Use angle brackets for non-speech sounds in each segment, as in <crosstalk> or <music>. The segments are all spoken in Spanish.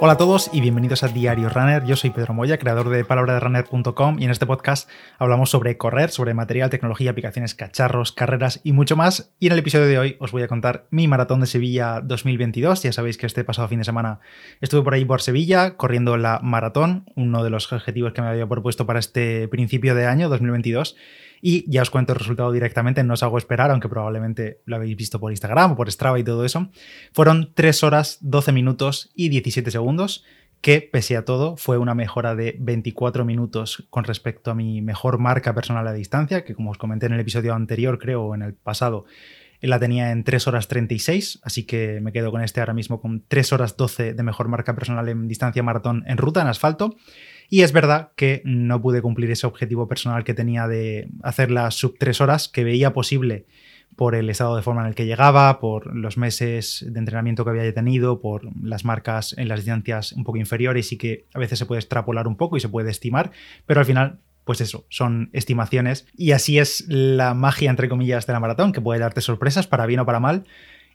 Hola a todos y bienvenidos a Diario Runner. Yo soy Pedro Moya, creador de palabraderunner.com y en este podcast hablamos sobre correr, sobre material, tecnología, aplicaciones, cacharros, carreras y mucho más. Y en el episodio de hoy os voy a contar mi maratón de Sevilla 2022. Ya sabéis que este pasado fin de semana estuve por ahí por Sevilla corriendo la maratón, uno de los objetivos que me había propuesto para este principio de año 2022 y ya os cuento el resultado directamente, no os hago esperar, aunque probablemente lo habéis visto por Instagram o por Strava y todo eso. Fueron 3 horas, 12 minutos y 17 segundos, que pese a todo fue una mejora de 24 minutos con respecto a mi mejor marca personal a distancia, que como os comenté en el episodio anterior, creo, o en el pasado, la tenía en 3 horas 36, así que me quedo con este ahora mismo con 3 horas 12 de mejor marca personal en distancia maratón en ruta, en asfalto. Y es verdad que no pude cumplir ese objetivo personal que tenía de hacer las sub 3 horas, que veía posible por el estado de forma en el que llegaba, por los meses de entrenamiento que había tenido, por las marcas en las distancias un poco inferiores y que a veces se puede extrapolar un poco y se puede estimar, pero al final pues eso, son estimaciones. Y así es la magia, entre comillas, de la maratón, que puede darte sorpresas para bien o para mal,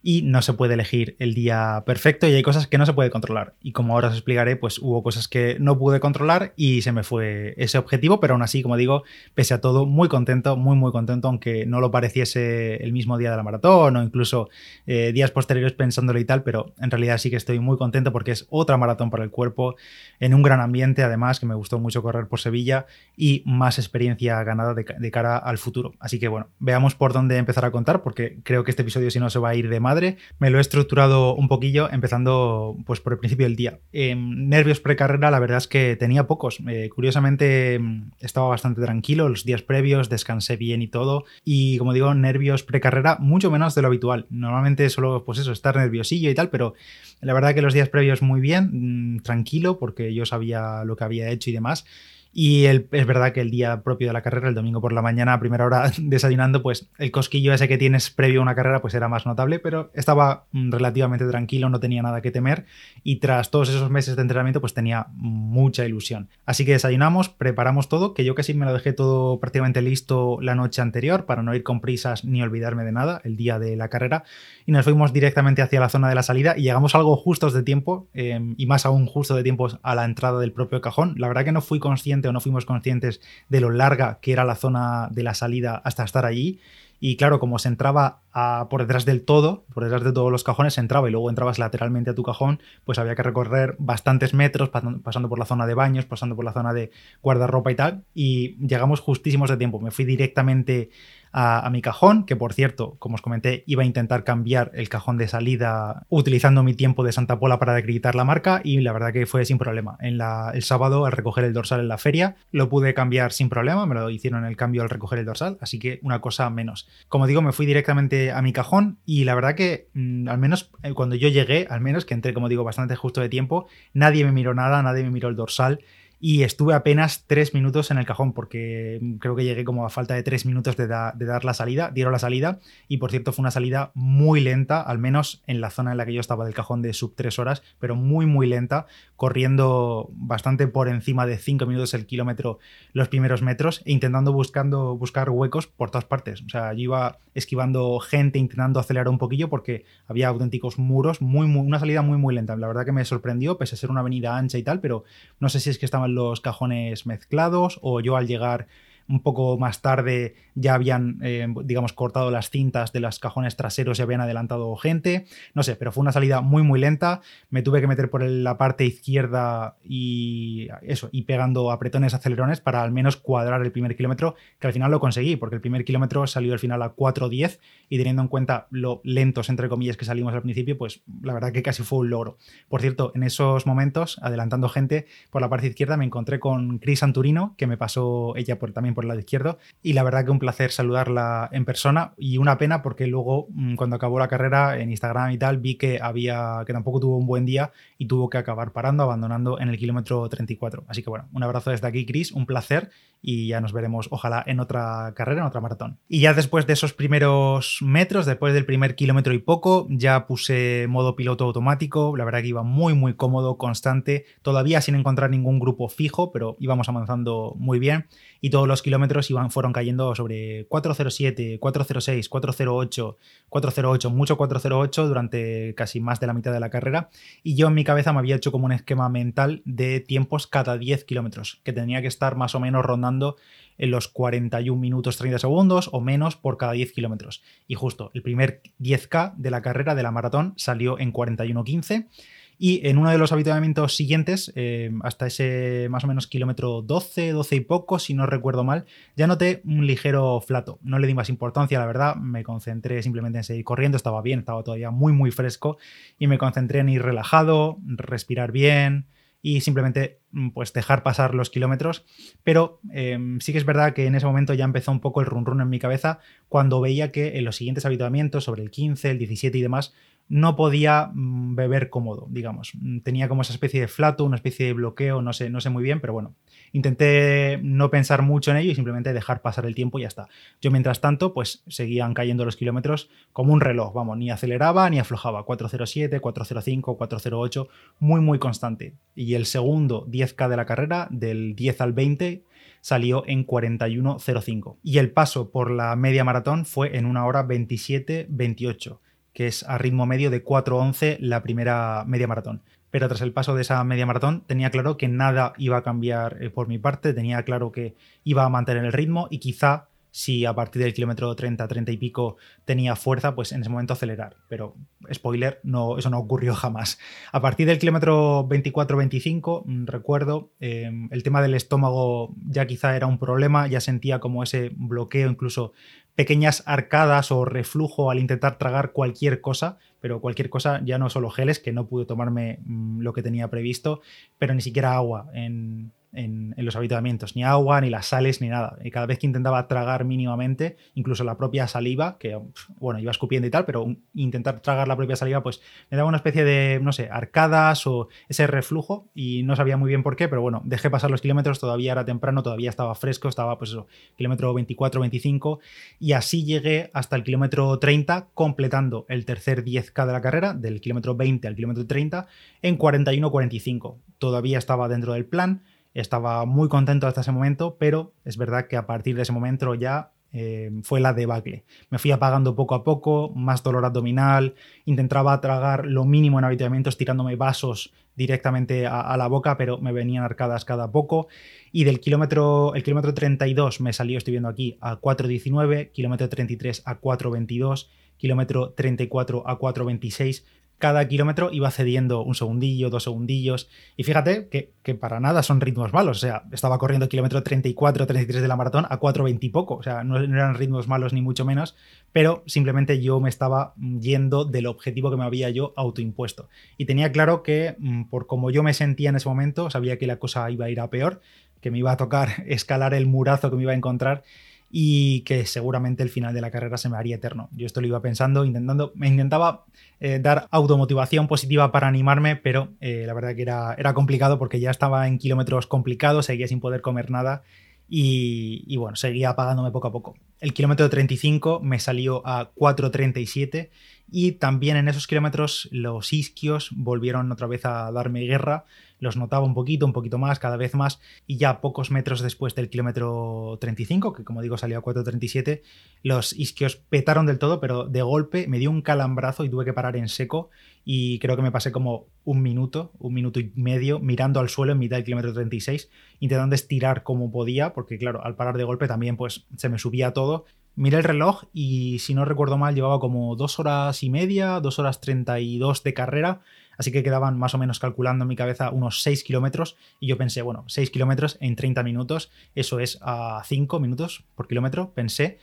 y no se puede elegir el día perfecto y hay cosas que no se puede controlar. Y como ahora os explicaré, pues hubo cosas que no pude controlar y se me fue ese objetivo, pero aún así, como digo, pese a todo, muy contento, muy, muy contento, aunque no lo pareciese el mismo día de la maratón o incluso eh, días posteriores pensándolo y tal, pero en realidad sí que estoy muy contento porque es otra maratón para el cuerpo, en un gran ambiente, además, que me gustó mucho correr por Sevilla y más experiencia ganada de, de cara al futuro. Así que bueno, veamos por dónde empezar a contar, porque creo que este episodio si no se va a ir de más me lo he estructurado un poquillo empezando pues por el principio del día. nervios precarrera la verdad es que tenía pocos. Eh, curiosamente mm, estaba bastante tranquilo los días previos, descansé bien y todo. Y como digo, nervios precarrera mucho menos de lo habitual. Normalmente solo pues eso, estar nerviosillo y tal, pero la verdad que los días previos muy bien, mm, tranquilo porque yo sabía lo que había hecho y demás. Y es verdad que el día propio de la carrera, el domingo por la mañana, a primera hora <laughs> desayunando, pues el cosquillo ese que tienes previo a una carrera, pues era más notable, pero estaba mm, relativamente tranquilo, no tenía nada que temer y tras todos esos meses de entrenamiento, pues tenía mucha ilusión. Así que desayunamos, preparamos todo, que yo casi me lo dejé todo prácticamente listo la noche anterior para no ir con prisas ni olvidarme de nada el día de la carrera y nos fuimos directamente hacia la zona de la salida y llegamos algo justos de tiempo em, y más aún justo de tiempo a la entrada del propio cajón. La verdad que no fui consciente o no fuimos conscientes de lo larga que era la zona de la salida hasta estar allí. Y claro, como se entraba por detrás del todo, por detrás de todos los cajones, se entraba y luego entrabas lateralmente a tu cajón, pues había que recorrer bastantes metros, pasando por la zona de baños, pasando por la zona de guardarropa y tal. Y llegamos justísimos de tiempo. Me fui directamente a, mi cajón, que por cierto, como os comenté, iba a intentar cambiar el cajón de salida utilizando mi tiempo de Santa Pola para acreditar la marca y la verdad que fue sin problema. En el sábado al recoger el dorsal en la feria lo pude cambiar sin problema, me lo hicieron el cambio al recoger el dorsal, así que una cosa menos. Como digo, me fui directamente a mi cajón y la verdad que mm, al menos eh, cuando yo llegué, al menos que entré como digo bastante justo de tiempo, nadie me miró nada, nadie me miró el dorsal y estuve apenas tres minutos en el cajón porque creo que llegué como a falta de tres minutos de, dar la salida, dieron la salida y por cierto fue una salida muy lenta, al menos en la zona en la que yo estaba del cajón de sub tres horas, pero muy muy lenta, corriendo bastante por encima de cinco minutos el kilómetro los primeros metros e intentando buscando, buscar huecos por todas partes. O sea, yo iba esquivando gente, intentando acelerar un poquillo porque había auténticos muros, muy, una salida muy muy lenta. La verdad que me sorprendió, pese a ser una avenida ancha y tal, pero no sé si es que estaban los cajones mezclados o yo al llegar un poco más tarde ya habían, eh, digamos, cortado las cintas de los cajones traseros y habían adelantado gente. No sé, pero fue una salida muy, muy lenta. Me tuve que meter por la parte izquierda y eso, y pegando apretones acelerones para al menos cuadrar el primer kilómetro, que al final lo conseguí, porque el primer kilómetro salió al final a 4.10 y teniendo en cuenta lo lentos, entre comillas, que salimos al principio, pues la verdad que casi fue un logro. Por cierto, en esos momentos, adelantando gente por la parte izquierda, me encontré con Cris Anturino, que me pasó ella por, también por el lado izquierdo. Y la verdad que un placer saludarla en persona y una pena porque luego, mm, cuando acabó la carrera en Instagram y tal, vi que había que tampoco tuvo un buen día y tuvo que acabar parando, abandonando en el kilómetro 34. Así que bueno, un abrazo desde aquí, Chris, un placer y ya nos veremos, ojalá, en otra carrera, en otra maratón. Y ya después de esos primeros metros, después del primer kilómetro y poco, ya puse modo piloto automático, la verdad que iba muy, muy cómodo, constante, todavía sin encontrar ningún grupo fijo, pero íbamos avanzando muy bien. Y todos los kilómetros iban, fueron cayendo sobre 407, 406, 408, 408, mucho 408 durante casi más de la mitad de la carrera. Y yo en mi cabeza me había hecho como un esquema mental de tiempos cada 10 kilómetros, que tenía que estar más o menos rondando en los 41 minutos 30 segundos o menos por cada 10 kilómetros. Y justo el primer 10K de la carrera de la maratón salió en 41.15 y en uno de los habituamientos siguientes, eh, hasta ese más o menos kilómetro 12, 12 y poco, si no recuerdo mal, ya noté un ligero flato. No le di más importancia, la verdad, me concentré simplemente en seguir corriendo, estaba bien, estaba todavía muy, muy fresco y me concentré en ir relajado, respirar bien, y simplemente mm, pues dejar pasar los kilómetros. Pero em, sí que es verdad que en ese momento ya empezó un poco el run run en mi cabeza cuando veía que en los siguientes habituamientos, sobre el 15, el 17 y demás, no podía mm, beber cómodo, digamos. Mm, tenía como esa especie de flato, una especie de bloqueo, no sé, no sé muy bien, pero bueno. Intenté no pensar mucho en ello y simplemente dejar pasar el tiempo y ya está. Yo mientras tanto, pues seguían cayendo los kilómetros como un reloj, vamos, ni aceleraba ni aflojaba. 407, 405, 408, muy muy constante. Y el segundo 10K de la carrera, del 10 al 20, salió en 41.05. Y el paso por la media maratón fue en una hora 27.28 que es a ritmo medio de 4.11 la primera media maratón. Pero tras el paso de esa media maratón tenía claro que nada iba a cambiar eh, por mi parte, tenía claro que iba a mantener el ritmo y quizá si a partir del kilómetro 30, 30 y pico tenía fuerza, pues en ese momento acelerar. Pero, spoiler, no, eso no ocurrió <laughs> jamás. A partir del kilómetro 24-25, mm, recuerdo, em, el tema del estómago ya quizá era un problema, ya sentía como ese bloqueo, incluso pequeñas arcadas o reflujo al intentar tragar cualquier cosa, pero cualquier cosa, ya no solo geles, que no pude tomarme mm, lo que tenía previsto, pero ni siquiera agua en, en, los habitamientos, ni agua, ni las sales, ni nada. Y cada vez que intentaba tragar mínimamente, incluso la propia saliva, que bueno, iba escupiendo y tal, pero intentar tragar la propia saliva, pues me daba una especie de, no sé, arcadas o ese reflujo y no sabía muy bien por qué, pero bueno, dejé pasar los kilómetros, todavía era temprano, todavía estaba fresco, estaba pues eso, kilómetro 24, 25 y así llegué hasta el kilómetro 30 completando el tercer 10K de la carrera, del kilómetro 20 al kilómetro 30 en 41-45. Todavía estaba dentro del plan estaba muy contento hasta ese momento, pero es verdad que a partir de ese momento ya eh, fue la debacle. Me fui apagando poco a poco, más dolor abdominal, intentaba tragar lo mínimo en habituamientos tirándome vasos directamente a, la boca, pero me venían arcadas cada poco. Y del kilómetro, el kilómetro 32 me salió, estoy viendo aquí, a 4.19, kilómetro 33 a 4.22, kilómetro 34 a 4.26, cada kilómetro iba cediendo un segundillo, dos segundillos. Y fíjate que, para nada son ritmos malos. O sea, estaba corriendo kilómetro 34, 33 de la maratón a 4.20 y poco. O sea, no, eran ritmos malos ni mucho menos, pero simplemente yo me estaba yendo del objetivo que me había yo autoimpuesto. Y tenía claro que, mm, por como yo me sentía en ese momento, sabía que la cosa iba a ir a peor, que me iba a tocar <laughs> escalar el murazo que me iba a encontrar y que seguramente el final de la carrera se me haría eterno. Yo esto lo iba pensando, intentando, me intentaba eh, dar automotivación positiva para animarme, pero eh, la verdad que era, era complicado porque ya estaba en kilómetros complicados, seguía sin poder comer nada y, y, bueno, seguía apagándome poco a poco. El kilómetro 35 me salió a 4.37 y también en esos kilómetros los isquios volvieron otra vez a darme guerra los notaba un poquito, un poquito más, cada vez más, y ya pocos metros después del kilómetro 35, que como digo salió a 4.37, los isquios petaron del todo, pero de golpe me dio un calambrazo y tuve que parar en seco y creo que me pasé como un minuto, un minuto y medio mirando al suelo en mitad del kilómetro 36, intentando estirar como podía, porque claro, al parar de golpe también pues se me subía todo. Miré el reloj y si no recuerdo mal llevaba como dos horas y media, dos horas 32 de carrera Así que quedaban más o menos calculando en mi cabeza unos 6 kilómetros y yo pensé, bueno, 6 kilómetros en 30 minutos, eso es a 5 minutos por kilómetro, pensé.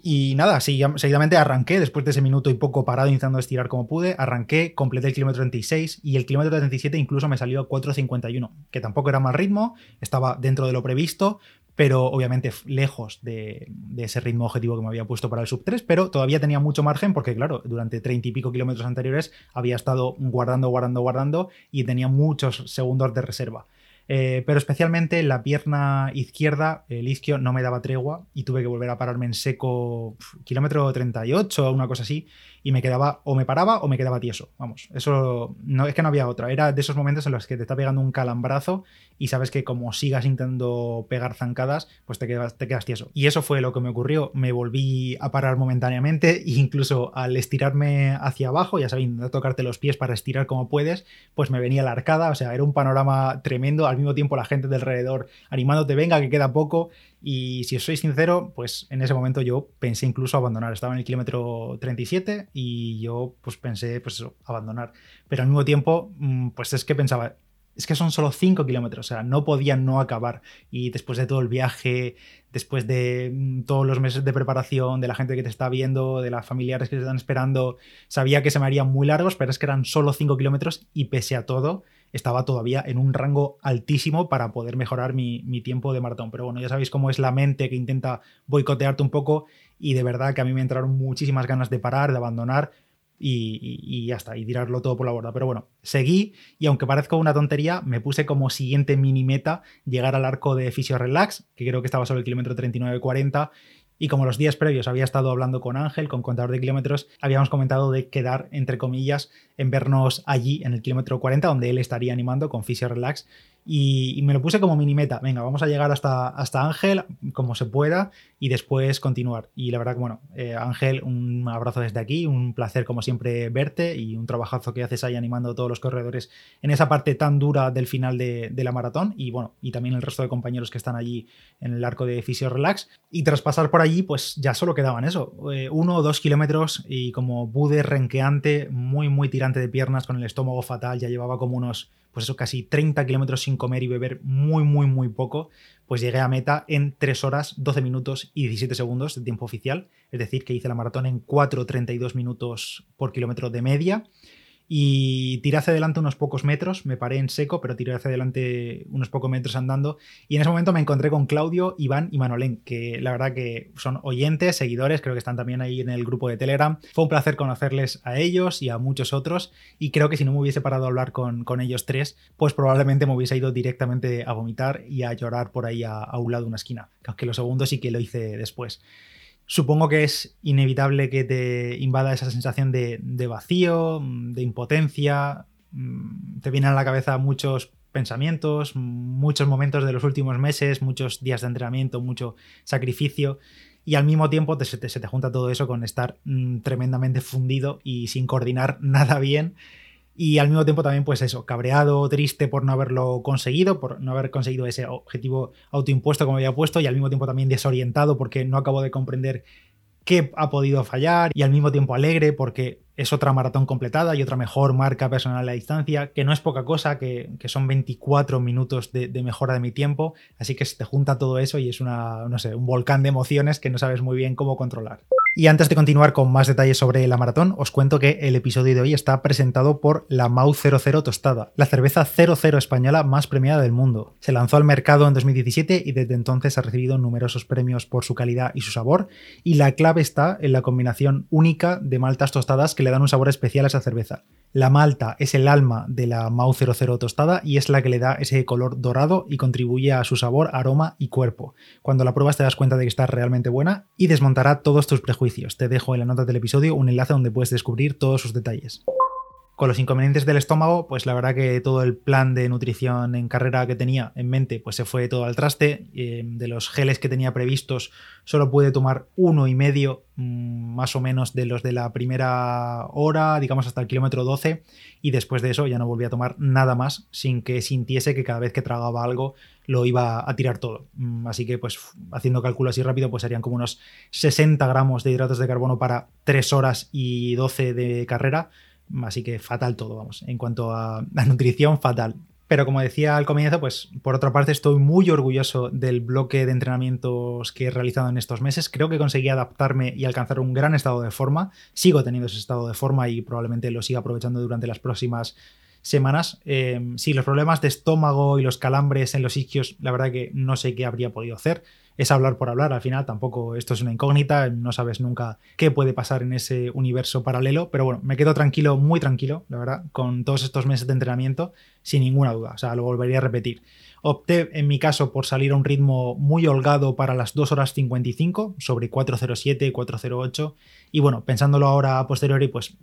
Y nada, seguidamente arranqué, después de ese minuto y poco parado intentando estirar como pude, arranqué, completé el kilómetro 36 y el kilómetro 37 incluso me salió a 4.51, que tampoco era mal ritmo, estaba dentro de lo previsto, pero obviamente lejos de, ese ritmo objetivo que me había puesto para el sub 3, pero todavía tenía mucho margen porque, claro, durante 30 y pico kilómetros anteriores había estado guardando, guardando, guardando y tenía muchos segundos de reserva. Eh, pero especialmente la pierna izquierda, el isquio, no me daba tregua y tuve que volver a pararme en seco kilómetro 38 o una cosa así y me quedaba, o me paraba o me quedaba tieso. Vamos, eso no es que no había otra. Era de esos momentos en los que te está pegando un calambrazo y sabes que como sigas intentando pegar zancadas, pues te quedas, te quedas tieso. Y eso fue lo que me ocurrió. Me volví a parar momentáneamente e <laughs> incluso al estirarme hacia abajo, ya sabes, no tocarte los pies para estirar como puedes, pues me venía la arcada. O sea, era un panorama tremendo. Mismo tiempo la gente de alrededor animándote, venga, que queda poco. Y si os soy sincero, pues en ese momento yo pensé incluso abandonar. Estaba en el kilómetro 37 y yo pues pensé, pues eso, abandonar. Pero al mismo tiempo, mm, pues es que pensaba, es que son solo 5 kilómetros, o sea, no podía no acabar. Y después de todo el viaje, después de mm, todos los meses de preparación, de la gente que te está viendo, de las familiares que te están esperando, sabía que se me harían muy largos, pero es que eran solo 5 kilómetros y pese a todo, estaba todavía en un rango altísimo para poder mejorar mi, tiempo de maratón. Pero bueno, ya sabéis cómo es la mente que intenta boicotearte un poco y de verdad que a mí me entraron muchísimas ganas de parar, de abandonar y, y, ya está, y tirarlo todo por la borda. Pero bueno, seguí y aunque parezca una tontería, me puse como siguiente mini meta llegar al arco de Fisio Relax, que creo que estaba sobre el kilómetro 39-40 y como los días previos había estado hablando con Ángel, con contador de kilómetros, habíamos comentado de quedar, entre comillas, en vernos allí en el kilómetro 40, donde él estaría animando con Fisio Relax y, me lo puse como mini meta. Venga, vamos a llegar hasta, hasta Ángel como se pueda y después continuar. Y la verdad que, bueno, eh, Ángel, un abrazo desde aquí, un placer como siempre verte y un trabajazo que haces ahí animando a todos los corredores en esa parte tan dura del final de, la maratón y, bueno, y también el resto de compañeros que están allí en el arco de Fisio Relax. Y tras pasar por allí, pues ya solo quedaban eso, eh, uno o dos kilómetros y como bude renqueante, muy, muy tirante de piernas con el estómago fatal, ya llevaba como unos pues eso, casi 30 kilómetros sin comer y beber muy, muy, muy poco, pues llegué a meta en 3 horas, 12 minutos y 17 segundos de tiempo oficial, es decir, que hice la maratón en 4.32 minutos por kilómetro de media y tiré hacia adelante unos pocos metros, me paré en seco, pero tiré hacia adelante unos pocos metros andando y en ese momento me encontré con Claudio, Iván y Manolén, que la verdad que son oyentes, seguidores, creo que están también ahí en el grupo de Telegram. Fue un placer conocerles a ellos y a muchos otros y creo que si no me hubiese parado a hablar con, con ellos tres, pues probablemente me hubiese ido directamente a vomitar y a llorar por ahí a, un lado de una esquina, aunque lo segundo sí que lo hice después. Supongo que es inevitable que te invada esa sensación de, vacío, de impotencia. Mm, te vienen a la cabeza muchos pensamientos, muchos momentos de los últimos meses, muchos días de entrenamiento, mucho sacrificio. Y al mismo tiempo se, te, junta todo eso con estar mm, tremendamente fundido y sin coordinar <laughs> nada bien y al mismo tiempo también pues eso, cabreado, triste por no haberlo conseguido, por no haber conseguido ese objetivo autoimpuesto como había puesto y al mismo tiempo también desorientado porque no acabo de comprender qué ha podido fallar y al mismo tiempo alegre porque es otra maratón completada y otra mejor marca personal a distancia, que no es poca cosa, que, son 24 minutos de, de, mejora de mi tiempo, así que se te junta todo eso y es una, no sé, un volcán de emociones que no sabes muy bien cómo controlar. Y antes de continuar con más detalles sobre la maratón, os cuento que el episodio de hoy está presentado por la Mau 00 Tostada, la cerveza 00 española más premiada del mundo. Se lanzó al mercado en 2017 y desde entonces ha recibido numerosos premios por su calidad y su sabor, y la clave está en la combinación única de maltas tostadas que le dan un sabor especial a esa cerveza. La malta es el alma de la Mau 00 tostada y es la que le da ese color dorado y contribuye a su sabor, aroma y cuerpo. Cuando la pruebas te das cuenta de que está realmente buena y desmontará todos tus prejuicios. Te dejo en la nota del episodio un enlace donde puedes descubrir todos sus detalles con los inconvenientes del estómago, pues la verdad que todo el plan de nutrición en carrera que tenía en mente, pues se fue todo al traste. Eh, de los geles que tenía previstos, solo pude tomar uno y medio, mm, más o menos, de los de la primera hora, digamos hasta el kilómetro 12, y después de eso ya no volví a tomar nada más, sin que sintiese que cada vez que tragaba algo lo iba a tirar todo. Mm, así que, pues, haciendo cálculo así rápido, pues serían como unos 60 gramos de hidratos de carbono para 3 horas y 12 de carrera Así que fatal todo, vamos. En cuanto a la nutrición, fatal. Pero como decía al comienzo, pues por otra parte estoy muy orgulloso del bloque de entrenamientos que he realizado en estos meses. Creo que conseguí adaptarme y alcanzar un gran estado de forma. Sigo teniendo ese estado de forma y probablemente lo siga aprovechando durante las próximas semanas. Eh, sí, los problemas de estómago y los calambres en los isquios, la verdad que no sé qué habría podido hacer es hablar por hablar, al final tampoco esto es una incógnita, no sabes nunca qué puede pasar en ese universo paralelo, pero bueno, me quedo tranquilo, muy tranquilo, la verdad, con todos estos meses de entrenamiento, sin ninguna duda, o sea, lo volvería a repetir. Opté en mi caso por salir a un ritmo muy holgado para las 2 horas 55, sobre 407, 408, y bueno, pensándolo ahora a posteriori, pues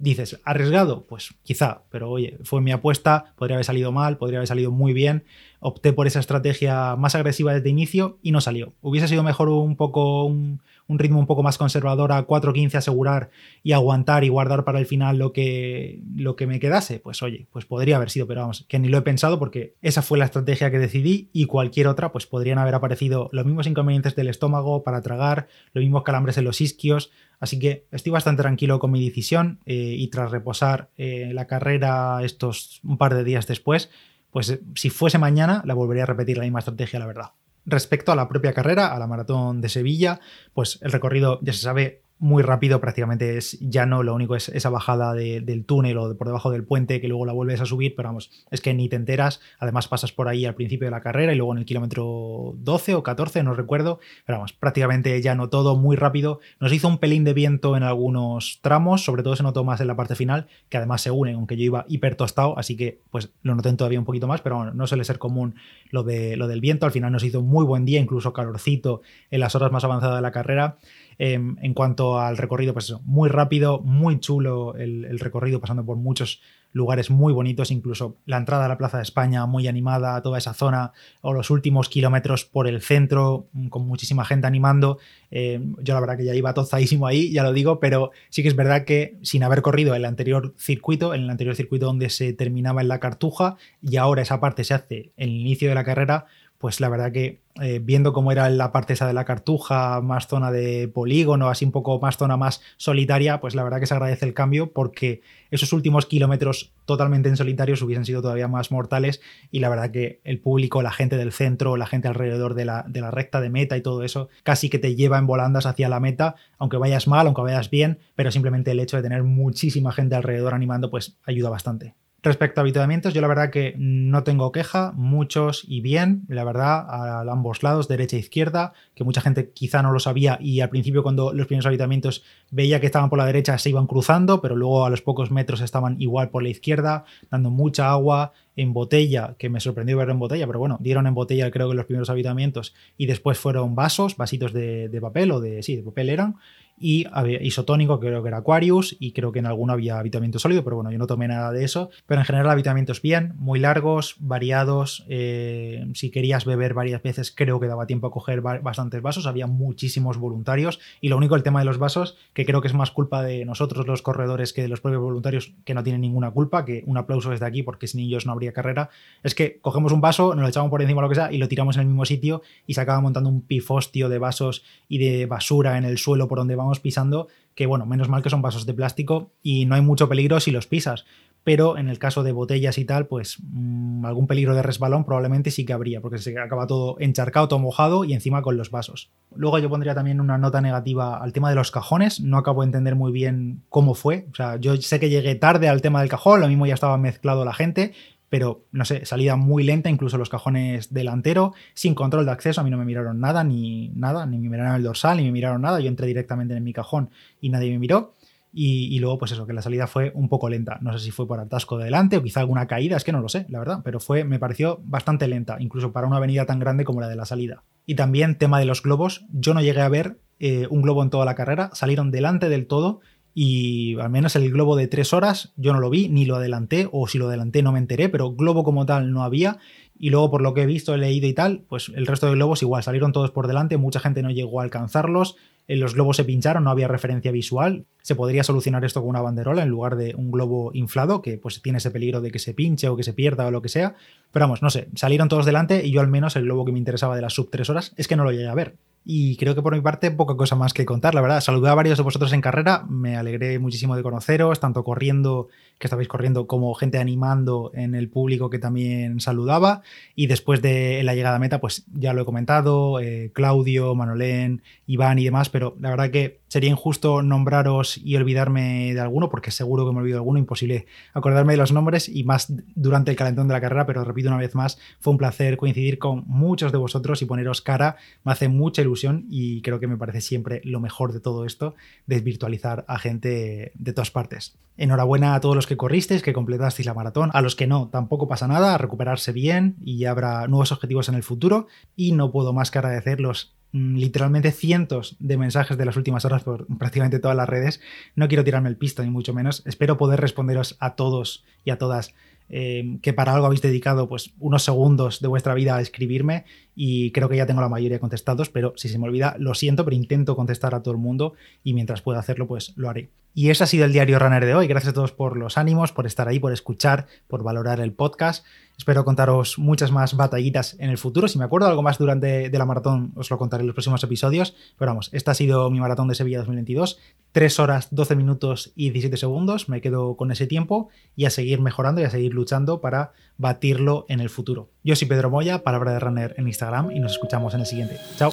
dices, ¿arriesgado? Pues quizá, pero oye, fue mi apuesta, podría haber salido mal, podría haber salido muy bien. Opté por esa estrategia más agresiva desde inicio y no salió. Hubiese sido mejor un poco un, ritmo un poco más conservador a 4.15 asegurar y aguantar y guardar para el final lo que, lo que me quedase, pues oye, pues podría haber sido, pero vamos, que ni lo he pensado porque esa fue la estrategia que decidí y cualquier otra, pues podrían haber aparecido los mismos inconvenientes del estómago para tragar, los mismos calambres en los isquios, así que estoy bastante tranquilo con mi decisión eh, y tras reposar eh, la carrera estos un par de días después, pues si fuese mañana la volvería a repetir la misma estrategia, la verdad. Respecto a la propia carrera, a la maratón de Sevilla, pues el recorrido ya se sabe muy rápido, prácticamente es ya no, lo único es esa bajada del túnel o de por debajo del puente que luego la vuelves a subir, pero vamos, es que ni te enteras, además pasas por ahí al principio de la carrera y luego en el kilómetro 12 o 14, no recuerdo, pero vamos, prácticamente ya no todo muy rápido, nos hizo un pelín de viento en algunos tramos, sobre todo se notó más en la parte final, que además se une, aunque yo iba hiper tostado, así que pues lo noté todavía un poquito más, pero bueno, no suele ser común lo, de, lo del viento, al final nos hizo muy buen día, incluso calorcito en las horas más avanzadas de la carrera, Em, en cuanto al recorrido, pues eso, muy rápido, muy chulo el, recorrido, pasando por muchos lugares muy bonitos, incluso la entrada a la Plaza de España muy animada, toda esa zona, o los últimos kilómetros por el centro, mm, con muchísima gente animando. Em, yo la verdad que ya iba tozadísimo ahí, ya lo digo, pero sí que es verdad que sin haber corrido el anterior circuito, en el anterior circuito donde se terminaba en la Cartuja, y ahora esa parte se hace en el inicio de la carrera, pues la verdad que eh, viendo cómo era la parte esa de la cartuja, más zona de polígono, así un poco más zona más solitaria, pues la verdad que se agradece el cambio porque esos últimos kilómetros totalmente en solitarios hubiesen sido todavía más mortales y la verdad que el público, la gente del centro, la gente alrededor de la, de la recta de meta y todo eso, casi que te lleva en volandas hacia la meta, aunque vayas mal, aunque vayas bien, pero simplemente el hecho de tener muchísima gente alrededor animando, pues ayuda bastante. Respecto a avituallamientos, yo la verdad que no tengo queja, muchos y bien, la verdad, a ambos lados, derecha e izquierda, que mucha gente quizá no lo sabía y al principio cuando los primeros avituallamientos veía que estaban por la derecha se iban cruzando, pero luego a los pocos metros estaban igual por la izquierda, dando mucha agua en botella, que me sorprendió ver en botella, pero bueno, dieron en botella creo que los primeros avituallamientos y después fueron vasos, vasitos de, de papel o de, sí, de papel eran, y isotónico, creo que era Aquarius, y creo que en alguno había habitamiento sólido, pero bueno, yo no tomé nada de eso. Pero en general, habitamientos bien, muy largos, variados. Eh, si querías beber varias veces, creo que daba tiempo a coger bastantes vasos. Había muchísimos voluntarios, y lo único, el tema de los vasos, que creo que es más culpa de nosotros, los corredores, que de los propios voluntarios, que no tienen ninguna culpa, que un aplauso desde aquí, porque sin ellos no habría carrera, es que cogemos un vaso, nos lo echamos por encima lo que sea, y lo tiramos en el mismo sitio, y se acaba montando un pifostio de vasos y de basura en el suelo por donde vamos pisando, que bueno, menos mal que son vasos de plástico y no hay mucho peligro si los pisas. Pero en el caso de botellas y tal, pues mm, algún peligro de resbalón probablemente sí que habría, porque se acaba todo encharcado, todo mojado y encima con los vasos. Luego yo pondría también una nota negativa al tema de los cajones. No acabo de entender muy bien cómo fue. O sea, yo sé que llegué tarde al tema del cajón, lo mismo ya estaba mezclado la gente, pero no sé, salida muy lenta, incluso los cajones delantero, sin control de acceso, a mí no me miraron nada, ni nada, ni me miraron el dorsal, ni me miraron nada, yo entré directamente en mi cajón y nadie me miró. Y, luego, pues eso, que la salida fue un poco lenta. No sé si fue por atasco de delante o quizá alguna caída, es que no lo sé, la verdad, pero fue, me pareció bastante lenta, incluso para una avenida tan grande como la de la salida. Y también, tema de los globos, yo no llegué a ver eh, un globo en toda la carrera, salieron delante del todo y al menos el globo de tres horas yo no lo vi, ni lo adelanté, o si lo adelanté no me enteré, pero globo como tal no había. Y luego, por lo que he visto, he leído y tal, pues el resto de globos igual salieron todos por delante, mucha gente no llegó a alcanzarlos, eh, los globos se pincharon, no había referencia visual. Se podría solucionar esto con una banderola en lugar de un globo inflado, que pues tiene ese peligro de que se pinche o que se pierda o lo que sea. Pero vamos, no sé, salieron todos delante y yo al menos el globo que me interesaba de las sub tres horas es que no lo llegué a ver. Y creo que por mi parte poca cosa más que contar, la verdad. Saludé a varios de vosotros en carrera, me alegré muchísimo de conoceros, tanto corriendo, que estabais corriendo, como gente animando en el público que también saludaba. Y después de la llegada a meta, pues ya lo he comentado, eh, Claudio, Manolén, Iván y demás, pero la verdad que Sería injusto nombraros y olvidarme de alguno, porque seguro que me olvido de alguno, imposible acordarme de los nombres y más durante el calentón de la carrera, pero repito una vez más, fue un placer coincidir con muchos de vosotros y poneros cara. Me hace mucha ilusión y creo que me parece siempre lo mejor de todo esto, desvirtualizar a gente de todas partes. Enhorabuena a todos los que corristeis, que completasteis la maratón. A los que no, tampoco pasa nada, a recuperarse bien y habrá nuevos objetivos en el futuro. Y no puedo más que agradecer los mm, literalmente cientos de mensajes de las últimas horas por prácticamente todas las redes. No quiero tirarme el pisto, ni mucho menos. Espero poder responderos a todos y a todas eh, que para algo habéis dedicado pues unos segundos de vuestra vida a escribirme y creo que ya tengo la mayoría contestados, pero si se me olvida, lo siento, pero intento contestar a todo el mundo y mientras pueda hacerlo, pues lo haré. Y ese ha sido el diario Runner de hoy. Gracias a todos por los ánimos, por estar ahí, por escuchar, por valorar el podcast. Espero contaros muchas más batallitas en el futuro. Si me acuerdo algo más durante de la maratón, os lo contaré en los próximos episodios. Pero vamos, esta ha sido mi maratón de Sevilla 2022. 3 horas, 12 minutos y 17 segundos. Me quedo con ese tiempo y a seguir mejorando y a seguir luchando para batirlo en el futuro. Yo soy Pedro Moya, palabra de runner en Y nos escuchamos en el siguiente. Chao.